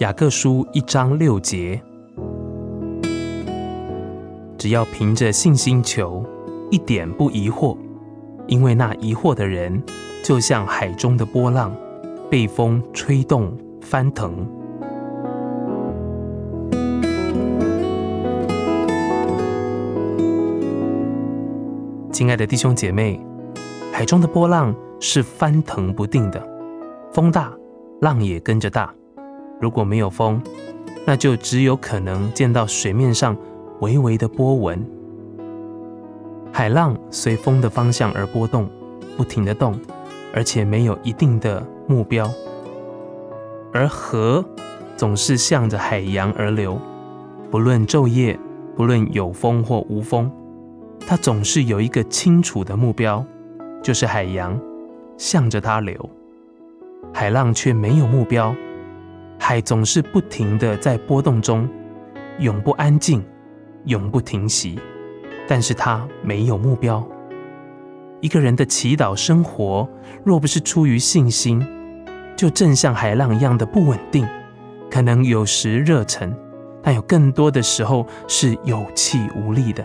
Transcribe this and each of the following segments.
雅各书一章六节，只要凭着信心求，一点不疑惑，因为那疑惑的人，就像海中的波浪，被风吹动翻腾。亲爱的弟兄姐妹，海中的波浪是翻腾不定的，风大，浪也跟着大。如果没有风，那就只有可能见到水面上微微的波纹。海浪随风的方向而波动，不停的动，而且没有一定的目标。而河总是向着海洋而流，不论昼夜，不论有风或无风，它总是有一个清楚的目标，就是海洋，向着它流。海浪却没有目标。海总是不停的在波动中，永不安静，永不停息。但是它没有目标。一个人的祈祷生活，若不是出于信心，就正像海浪一样的不稳定。可能有时热忱，但有更多的时候是有气无力的。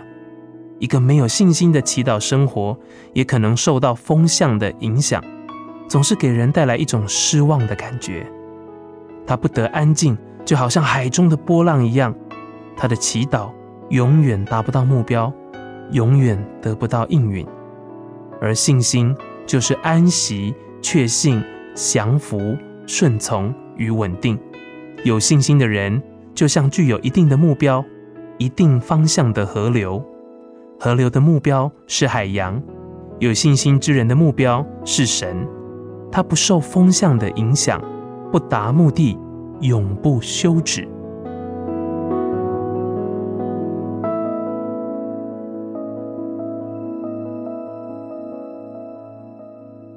一个没有信心的祈祷生活，也可能受到风向的影响，总是给人带来一种失望的感觉。他不得安静，就好像海中的波浪一样。他的祈祷永远达不到目标，永远得不到应允。而信心就是安息、确信、降服、顺从与稳定。有信心的人，就像具有一定的目标、一定方向的河流。河流的目标是海洋。有信心之人的目标是神。他不受风向的影响。不达目的，永不休止。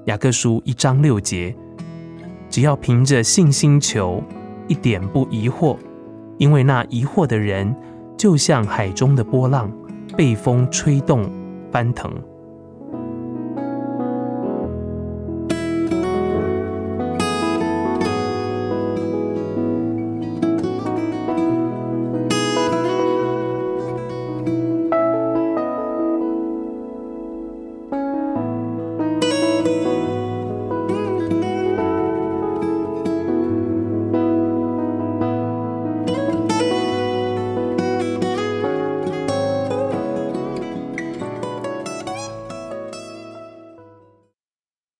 雅各书一章六节，只要凭着信心求，一点不疑惑，因为那疑惑的人，就像海中的波浪，被风吹动翻腾。